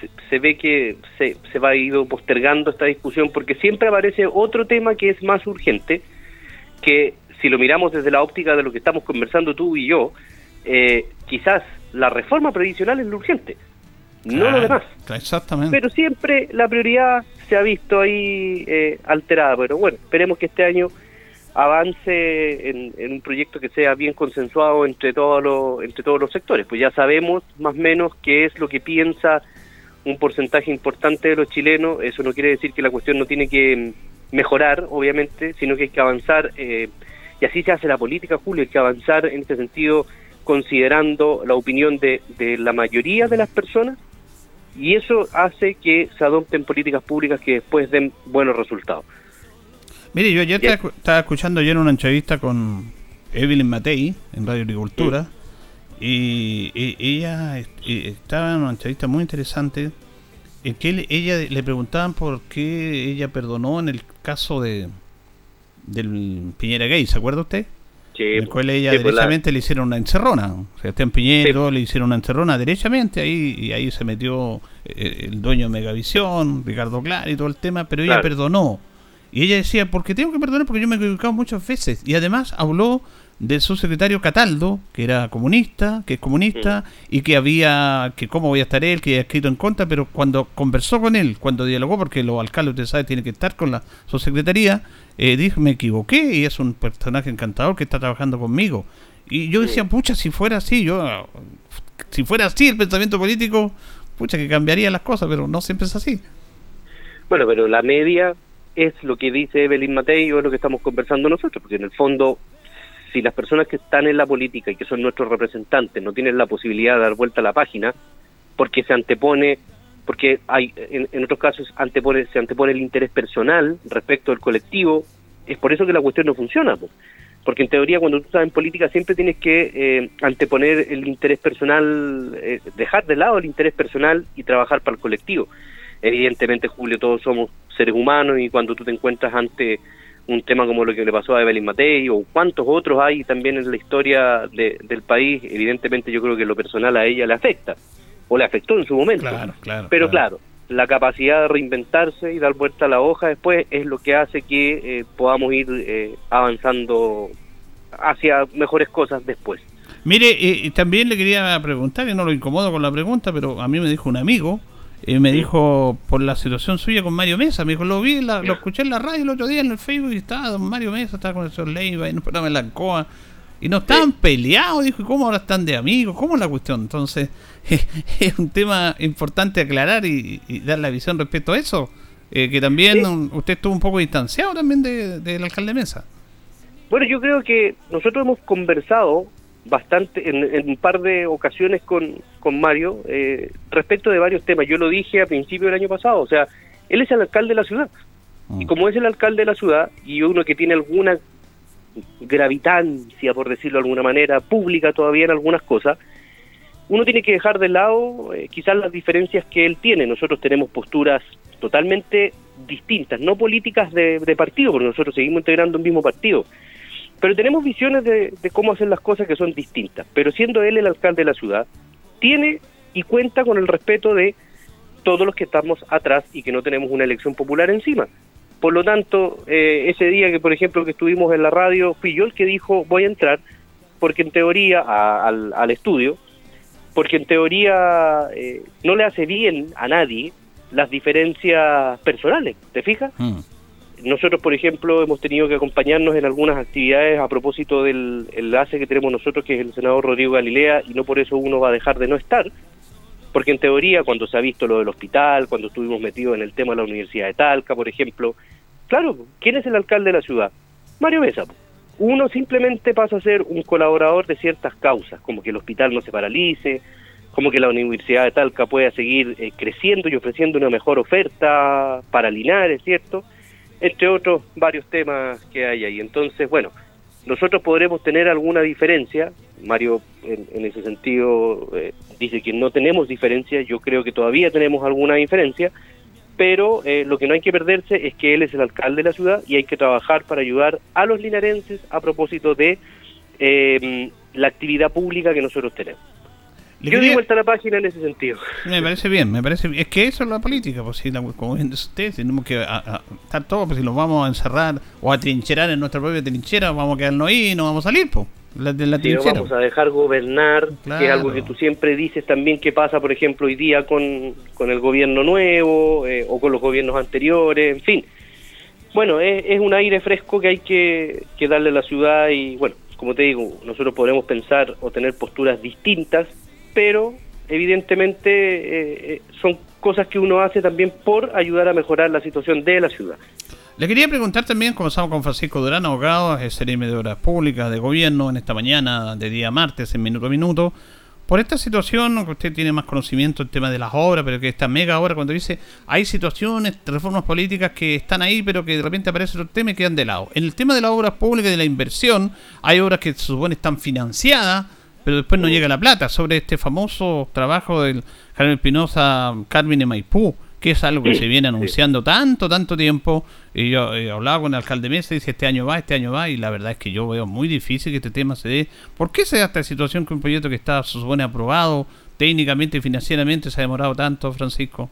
se, se ve que se, se va a ir postergando esta discusión porque siempre aparece otro tema que es más urgente, que si lo miramos desde la óptica de lo que estamos conversando tú y yo, eh, quizás la reforma previsional es lo urgente, no lo demás. Exactamente. Pero siempre la prioridad se ha visto ahí eh, alterada. Pero bueno, esperemos que este año avance en, en un proyecto que sea bien consensuado entre todos los entre todos los sectores. Pues ya sabemos más o menos qué es lo que piensa un porcentaje importante de los chilenos. Eso no quiere decir que la cuestión no tiene que mejorar, obviamente, sino que hay que avanzar. eh, y así se hace la política, Julio, hay que avanzar en este sentido considerando la opinión de, de la mayoría de las personas y eso hace que se adopten políticas públicas que después den buenos resultados. Mire, yo ayer estaba, estaba escuchando ayer una entrevista con Evelyn Matei en Radio Agricultura y, y ella estaba en una entrevista muy interesante en que él- ella le preguntaban por qué ella perdonó en el caso de del Piñera Gay, ¿se acuerda usted? Sí, en el cual ella sí, pues la- derechamente le hicieron una encerrona. Sebastián Piñera y todo le hicieron una encerrona derechamente ahí y ahí se metió eh, el dueño de Megavisión, Ricardo Clar y todo el tema, pero ella Claro. perdonó. Y ella decía, porque tengo que perdonar porque yo me he equivocado muchas veces. Y además habló de su secretario Cataldo, que era comunista, que es comunista, y que había, que cómo voy a estar él, que había escrito en contra, pero cuando conversó con él, cuando dialogó, porque los alcaldes, usted sabe, tienen que estar con la su secretaría, eh, dijo, me equivoqué, y es un personaje encantador que está trabajando conmigo. Y yo decía, pucha, si fuera así, yo, si fuera así el pensamiento político, pucha, que cambiaría las cosas, pero no siempre es así. Bueno, pero la media es lo que dice Evelyn Matei o es lo que estamos conversando nosotros, porque en el fondo, si las personas que están en la política y que son nuestros representantes no tienen la posibilidad de dar vuelta a la página, porque se antepone, porque hay, en, en otros casos antepone, se antepone el interés personal respecto del colectivo, es por eso que la cuestión no funciona. po. Porque en teoría cuando tú estás en política siempre tienes que eh, anteponer el interés personal, eh, dejar de lado el interés personal y trabajar para el colectivo. Evidentemente, Julio, todos somos seres humanos y cuando tú te encuentras ante un tema como lo que le pasó a Evelyn Matei o cuántos otros hay también en la historia de- del país, evidentemente yo creo que lo personal a ella le afecta o le afectó en su momento. Claro, claro. Pero claro, la capacidad de reinventarse y dar vuelta a la hoja después es lo que hace que eh, podamos ir eh, avanzando hacia mejores cosas después. Mire, eh, también le quería preguntar, y no lo incomodo con la pregunta, pero a mí me dijo un amigo, eh, me dijo por la situación suya con Mario Mesa, me dijo, lo vi, la- lo escuché en la radio el otro día en el Facebook y estaba don Mario Mesa, estaba con el señor Leiva en un programa en la COA, y no estaban peleados, dijo, ¿y cómo ahora están de amigos? ¿Cómo es la cuestión? Entonces, es un tema importante aclarar y, y dar la visión respecto a eso, eh, que también usted estuvo un poco distanciado también de- del alcalde Mesa. Bueno, yo creo que nosotros hemos conversado bastante en, en un par de ocasiones con, con Mario eh, respecto de varios temas. Yo lo dije a principio del año pasado, o sea, él es el alcalde de la ciudad. Y como es el alcalde de la ciudad y uno que tiene alguna gravitancia, por decirlo de alguna manera, pública todavía en algunas cosas, uno tiene que dejar de lado eh, quizás las diferencias que él tiene. Nosotros tenemos posturas totalmente distintas, no políticas de, de partido, porque nosotros seguimos integrando un mismo partido, pero tenemos visiones de, de cómo hacer las cosas que son distintas. Pero siendo él el alcalde de la ciudad, tiene y cuenta con el respeto de todos los que estamos atrás y que no tenemos una elección popular encima. Por lo tanto, eh, ese día que, por ejemplo, que estuvimos en la radio, fui yo el que dijo voy a entrar, porque en teoría, al, estudio, porque en teoría eh, no le hace bien a nadie las diferencias personales, ¿te fijas? Nosotros, por ejemplo, hemos tenido que acompañarnos en algunas actividades a propósito del enlace que tenemos nosotros, que es el senador Rodrigo Galilea, y no por eso uno va a dejar de no estar, porque en teoría, cuando se ha visto lo del hospital, cuando estuvimos metidos en el tema de la Universidad de Talca, por ejemplo, claro, ¿quién es el alcalde de la ciudad? Mario Mesa. po. Uno simplemente pasa a ser un colaborador de ciertas causas, como que el hospital no se paralice, como que la Universidad de Talca pueda seguir eh, creciendo y ofreciendo una mejor oferta para Linares, ¿cierto? Entre otros varios temas que hay ahí. Entonces, bueno, nosotros podremos tener alguna diferencia. Mario, en, en ese sentido, eh, dice que no tenemos diferencia. Yo creo que todavía tenemos alguna diferencia. Pero eh, lo que no hay que perderse es que él es el alcalde de la ciudad y hay que trabajar para ayudar a los linarenses a propósito de eh, la actividad pública que nosotros tenemos. Le Yo di quería- vuelta a la página en ese sentido. Me parece bien, me parece bien. Es que eso es la política, pues si la- como bien dice usted, tenemos que a- a- estar todos, pues si nos vamos a encerrar o a trincherar en nuestra propia trinchera, vamos a quedarnos ahí y no vamos a salir, pues, la, de la Si no trinchera. vamos a dejar gobernar, que es algo que tú siempre dices también que pasa, por ejemplo, hoy día con, con el gobierno nuevo eh, o con los gobiernos anteriores, en fin. Bueno, es, es un aire fresco que hay que, que darle a la ciudad y, bueno, como te digo, nosotros podremos pensar o tener posturas distintas, pero evidentemente eh, eh, son cosas que uno hace también por ayudar a mejorar la situación de la ciudad. Le quería preguntar también, comenzamos con Francisco Durán, abogado, es CRM de Obras Públicas, de Gobierno, en esta mañana de día martes, en Minuto a Minuto. Por esta situación, que usted tiene más conocimiento el tema de las obras, pero que esta mega obra, cuando dice hay situaciones, reformas políticas que están ahí, pero que de repente aparece otro tema y quedan de lado. En el tema de las obras públicas y de la inversión, hay obras que se supone están financiadas, pero después no llega la plata. Sobre este famoso trabajo del Javier Espinosa, Carmen de Maipú, que es algo que Sí, se viene sí. anunciando tanto, tanto tiempo. Y yo he hablado con el alcalde Mesa y dice este año va, este año va, y la verdad es que yo veo muy difícil que este tema se dé. ¿Por qué se da esta situación que un proyecto que está, se supone, aprobado técnicamente y financieramente se ha demorado tanto, Francisco?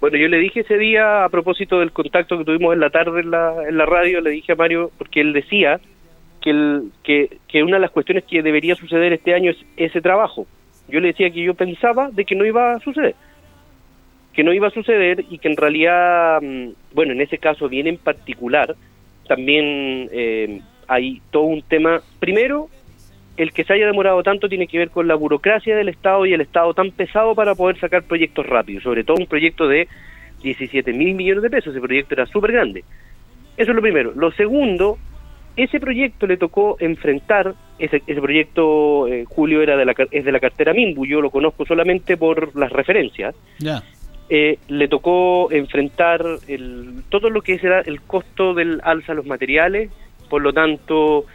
Bueno, yo le dije ese día a propósito del contacto que tuvimos en la tarde en la, en la radio, le dije a Mario, porque él decía que, el, que, una de las cuestiones que debería suceder este año es ese trabajo. Yo le decía que yo pensaba de que no iba a suceder, que no iba a suceder y que en realidad, mm, bueno, en ese caso bien en particular, también eh, hay todo un tema, primero, el que se haya demorado tanto tiene que ver con la burocracia del Estado y el Estado tan pesado para poder sacar proyectos rápidos, sobre todo un proyecto de 17 mil millones de pesos, ese proyecto era súper grande. Eso es lo primero. Lo segundo ese proyecto le tocó enfrentar, ese, ese proyecto, eh, Julio, era de la, es de la cartera Mimbu, yo lo conozco solamente por las referencias, eh, le tocó enfrentar el, todo lo que será el costo del alza de los materiales, por lo tanto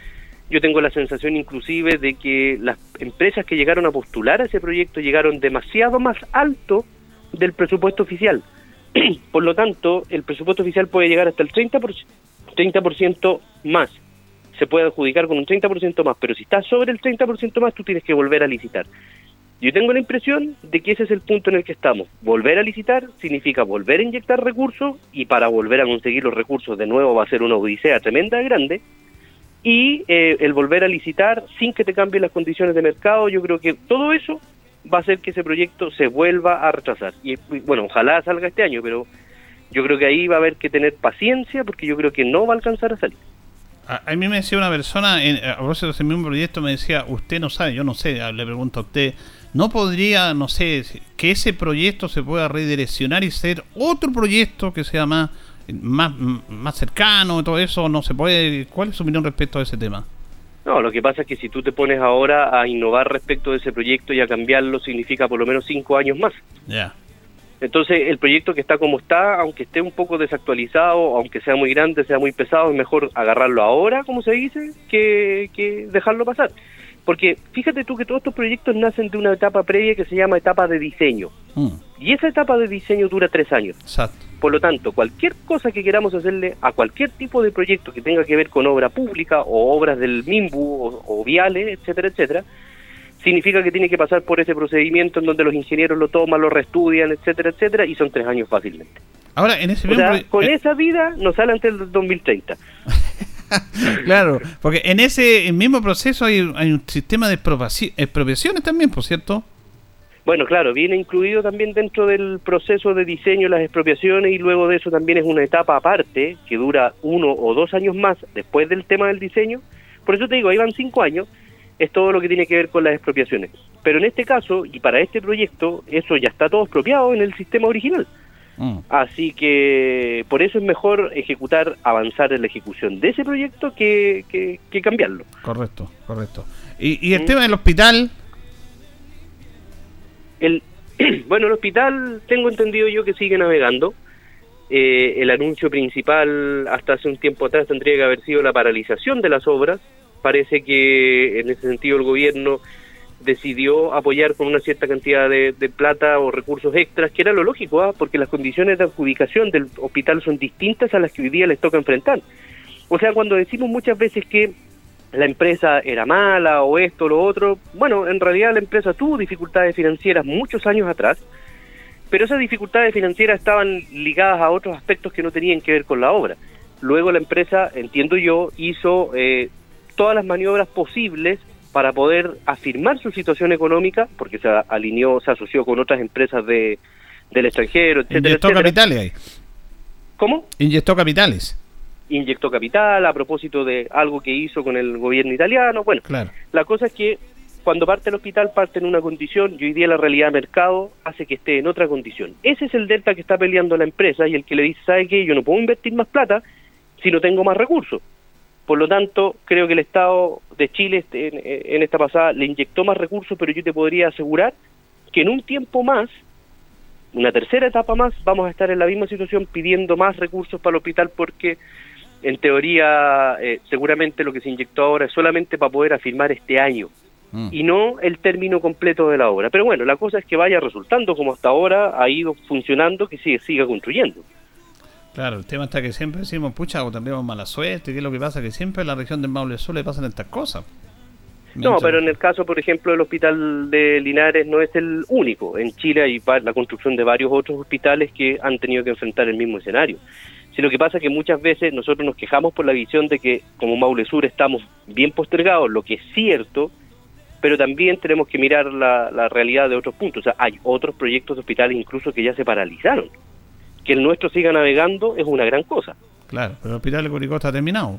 yo tengo la sensación inclusive de que las empresas que llegaron a postular a ese proyecto llegaron demasiado más alto del presupuesto oficial. por lo tanto, el presupuesto oficial puede llegar hasta el 30%, 30% más. Se puede adjudicar con un 30% más, pero si estás sobre el 30% más, tú tienes que volver a licitar. Yo tengo la impresión de que ese es el punto en el que estamos. Volver a licitar significa volver a inyectar recursos y para volver a conseguir los recursos de nuevo va a ser una odisea tremenda grande. Y eh, el volver a licitar sin que te cambien las condiciones de mercado, yo creo que todo eso va a hacer que ese proyecto se vuelva a retrasar. Y, bueno, ojalá salga este año, pero yo creo que ahí va a haber que tener paciencia porque yo creo que no va a alcanzar a salir. A, a mí me decía una persona, en, a propósito de ese mismo proyecto, me decía, usted no sabe, yo no sé, le pregunto a usted, ¿no podría, no sé, que ese proyecto se pueda redireccionar y ser otro proyecto que sea más, más, más cercano, todo eso? ¿No se puede? ¿Cuál es su opinión respecto a ese tema? No, lo que pasa es que si tú te pones ahora a innovar respecto de ese proyecto y a cambiarlo, significa por lo menos cinco años más. Ya. Entonces, el proyecto que está como está, aunque esté un poco desactualizado, aunque sea muy grande, sea muy pesado, es mejor agarrarlo ahora, como se dice, que, que dejarlo pasar. Porque fíjate tú que todos estos proyectos nacen de una etapa previa que se llama etapa de diseño. Mm, Y esa etapa de diseño dura tres años. exacto. Por lo tanto, cualquier cosa que queramos hacerle a cualquier tipo de proyecto que tenga que ver con obra pública o obras del MIMBU o, o viales, etcétera, etcétera, significa que tiene que pasar por ese procedimiento en donde los ingenieros lo toman, lo reestudian, etcétera, etcétera, y son tres años fácilmente. Ahora, en ese O sea, con eh, esa vida nos sale antes del 2030. Claro, porque en ese mismo proceso hay, hay un sistema de expropiaci- expropiaciones también, por cierto. Bueno, claro, viene incluido también dentro del proceso de diseño las expropiaciones y luego de eso también es una etapa aparte que dura uno o dos años más después del tema del diseño. Por eso te digo, ahí van cinco años, es todo lo que tiene que ver con las expropiaciones. Pero en este caso, y para este proyecto, eso ya está todo expropiado en el sistema original. Mm. Así que por eso es mejor ejecutar, avanzar en la ejecución de ese proyecto que, que, que cambiarlo. Correcto, correcto. Y, y el Mm. tema del hospital, El, bueno, el hospital tengo entendido yo que sigue navegando. Eh, el anuncio principal hasta hace un tiempo atrás tendría que haber sido la paralización de las obras. Parece que en ese sentido el gobierno decidió apoyar con una cierta cantidad de, plata o recursos extras, que era lo lógico, ¿ah? porque las condiciones de adjudicación del hospital son distintas a las que hoy día les toca enfrentar. O sea, cuando decimos muchas veces que la empresa era mala o esto o lo otro, bueno, en realidad la empresa tuvo dificultades financieras muchos años atrás, pero esas dificultades financieras estaban ligadas a otros aspectos que no tenían que ver con la obra. Luego la empresa, entiendo yo, hizo eh, todas las maniobras posibles para poder afirmar su situación económica, porque se alineó, se asoció con otras empresas de, del extranjero, etcétera, inyectó etcétera. capitales ahí. ¿Cómo? Inyectó capitales. Inyectó capital a propósito de algo que hizo con el gobierno italiano. Bueno, Claro. la cosa es que cuando parte el hospital parte en una condición y hoy día la realidad del mercado hace que esté en otra condición. Ese es el delta que está peleando la empresa y el que le dice, ¿sabe qué? Yo no puedo invertir más plata si no tengo más recursos. Por lo tanto, creo que el Estado de Chile este, en, en esta pasada le inyectó más recursos, pero yo te podría asegurar que en un tiempo más, una tercera etapa más, vamos a estar en la misma situación pidiendo más recursos para el hospital porque en teoría eh, seguramente lo que se inyectó ahora es solamente para poder afirmar este año Mm. y no el término completo de la obra. Pero bueno, la cosa es que vaya resultando como hasta ahora ha ido funcionando, que sigue, siga construyendo. Claro, el tema está que siempre decimos, pucha, o tendríamos mala suerte, ¿qué es lo que pasa? Que siempre en la región del Maule Sur le pasan estas cosas. No, pero en el caso, por ejemplo, del hospital de Linares no es el único. En Chile hay la construcción de varios otros hospitales que han tenido que enfrentar el mismo escenario. Si lo que pasa es que muchas veces nosotros nos quejamos por la visión de que como Maule Sur estamos bien postergados, lo que es cierto, pero también tenemos que mirar la, la realidad de otros puntos. O sea, hay otros proyectos de hospitales incluso que ya se paralizaron. Que el nuestro siga navegando es una gran cosa. Claro, pero el hospital de Curicó está terminado.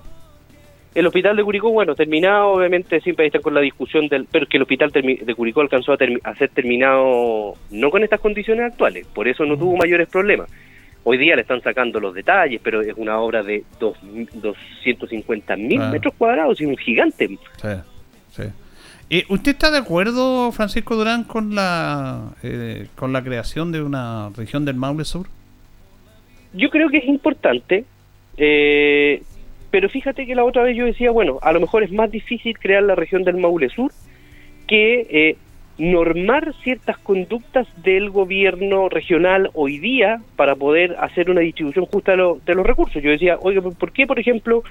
El hospital de Curicó, bueno, terminado, obviamente siempre están con la discusión del, pero que el hospital de Curicó alcanzó a, termi- a ser terminado no con estas condiciones actuales, por eso no tuvo mayores problemas. Hoy día le están sacando los detalles, pero es una obra de dos, 250 mil Claro. metros cuadrados y un gigante. Sí, sí. Eh, ¿Usted está de acuerdo, Francisco Durán, con la eh, con la creación de una región del Maule Sur? Yo creo que es importante, eh, pero fíjate que la otra vez yo decía, bueno, a lo mejor es más difícil crear la región del Maule Sur que eh, normar ciertas conductas del gobierno regional hoy día para poder hacer una distribución justa de, lo- de los recursos. Yo decía, oiga, ¿por qué, por ejemplo,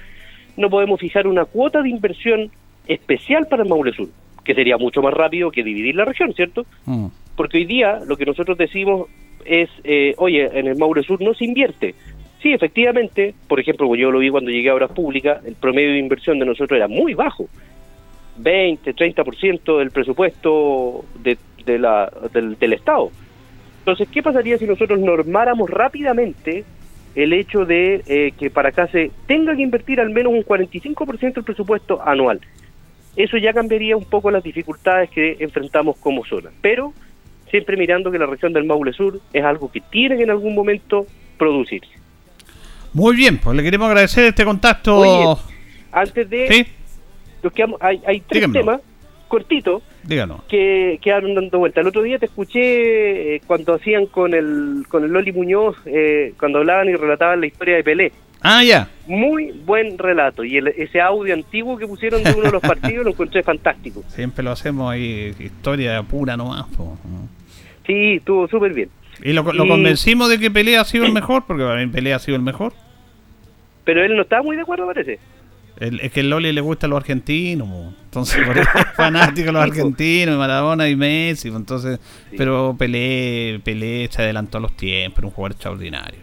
no podemos fijar una cuota de inversión especial para el Maule Sur? Que sería mucho más rápido que dividir la región, ¿cierto? Mm. Porque hoy día lo que nosotros decimos es, eh, oye, en el Maule Sur no se invierte. Sí, efectivamente, por ejemplo, yo lo vi cuando llegué a Obras Públicas, el promedio de inversión de nosotros era muy bajo. 20, 30% del presupuesto de, de la, del, Estado. Entonces, ¿qué pasaría si nosotros normáramos rápidamente el hecho de eh, que para acá se tenga que invertir al menos un 45% del presupuesto anual? Eso ya cambiaría un poco las dificultades que enfrentamos como zona. Pero siempre mirando que la región del Maule Sur es algo que tiene que en algún momento producirse. Muy bien, pues le queremos agradecer este contacto. Oye, Antes de... Sí. Nos quedamos- hay, hay tres temas cortitos Díganos. que quedaron dando vuelta. El otro día te escuché eh, cuando hacían con el con el Loli Muñoz, eh, cuando hablaban y relataban la historia de Pelé. Ah, ya. Muy buen relato. Y el- ese audio antiguo que pusieron de uno de los partidos lo encontré fantástico. Siempre lo hacemos ahí, historia pura nomás. po. Sí, estuvo súper bien. Y lo, lo Y- convencimos de que Pelé ha sido el mejor, porque para mí Pelé ha sido el mejor. Pero él no estaba muy de acuerdo, parece. El- es que el Loli le gusta a los argentinos, entonces por eso es fanático de los argentinos, y Maradona y Messi, entonces, pero Pelé, Pelé se adelantó a los tiempos, era un jugador extraordinario.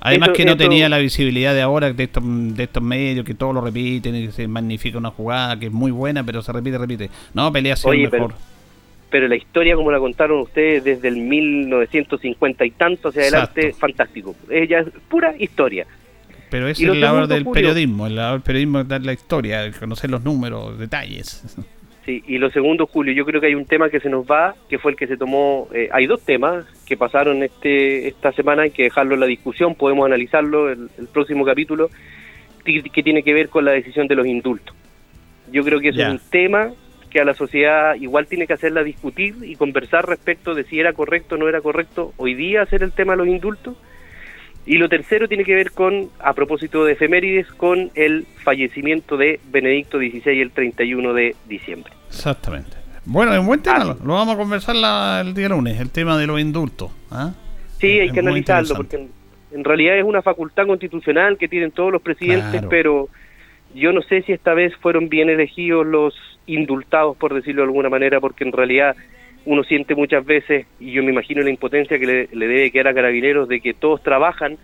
Además Eso- que no eso- tenía la visibilidad de ahora de estos, de estos medios que todos lo repiten y que se magnifica una jugada que es muy buena, pero se repite, repite. No, Pelé ha sido Oye, el mejor. Pero la historia, como la contaron ustedes desde el 1950 y tanto hacia adelante, fantástico. Ella es pura historia. Pero es el labor del periodismo, el labor del periodismo es dar la historia, conocer los números, detalles. Sí, y lo segundo, Julio, yo creo que hay un tema que se nos va, que fue el que se tomó. eh, hay dos temas que pasaron este esta semana, hay que dejarlo en la discusión, podemos analizarlo el, el próximo capítulo, que, tiene que ver con la decisión de los indultos. Yo creo que es un tema que a la sociedad igual tiene que hacerla discutir y conversar respecto de si era correcto o no era correcto hoy día hacer el tema de los indultos. Y lo tercero tiene que ver con, a propósito de efemérides, con el fallecimiento de Benedicto XVI el 31 de diciembre. Exactamente. Bueno, es un buen tema, lo, lo vamos a conversar la- el día lunes, el tema de los indultos. ¿ah? Sí, hay que analizarlo, porque en, en realidad es una facultad constitucional que tienen todos los presidentes, Claro. pero yo no sé si esta vez fueron bien elegidos los indultados, por decirlo de alguna manera, porque en realidad uno siente muchas veces, y yo me imagino la impotencia que le, le debe quedar a carabineros, de que todos trabajan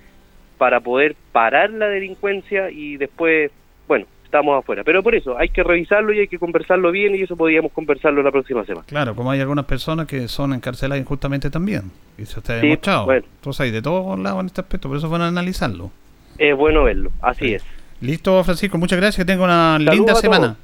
para poder parar la delincuencia y después, bueno, estamos afuera. Pero por eso hay que revisarlo y hay que conversarlo bien y eso podríamos conversarlo la próxima semana. Claro, como hay algunas personas que son encarceladas injustamente también. Y eso está Sí, demostrado. bueno. Entonces hay de todos lados en este aspecto, por eso van a analizarlo. Es bueno verlo, así es. Listo, Francisco, muchas gracias, que tenga una Saludos linda semana.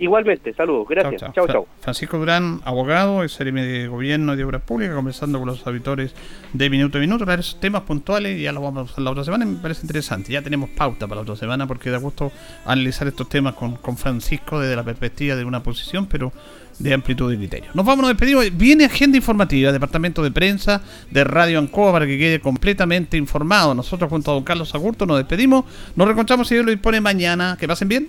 Igualmente, saludos, gracias. Chao, Fra- chao. Francisco Durán, abogado, CRM de Gobierno y de Obras Públicas, conversando con los auditores de Minuto a Minuto. Esos temas puntuales ya los vamos a hacer la otra semana y me parece interesante. Ya tenemos pauta para la otra semana porque da gusto analizar estos temas con, con Francisco desde la perspectiva de una posición, pero de amplitud de criterio. Nos vamos, nos despedimos. Viene agenda informativa, departamento de prensa de Radio Ancoa para que quede completamente informado. Nosotros junto a don Carlos Agurto nos despedimos. Nos reencontramos si Dios lo dispone mañana. Que pasen bien.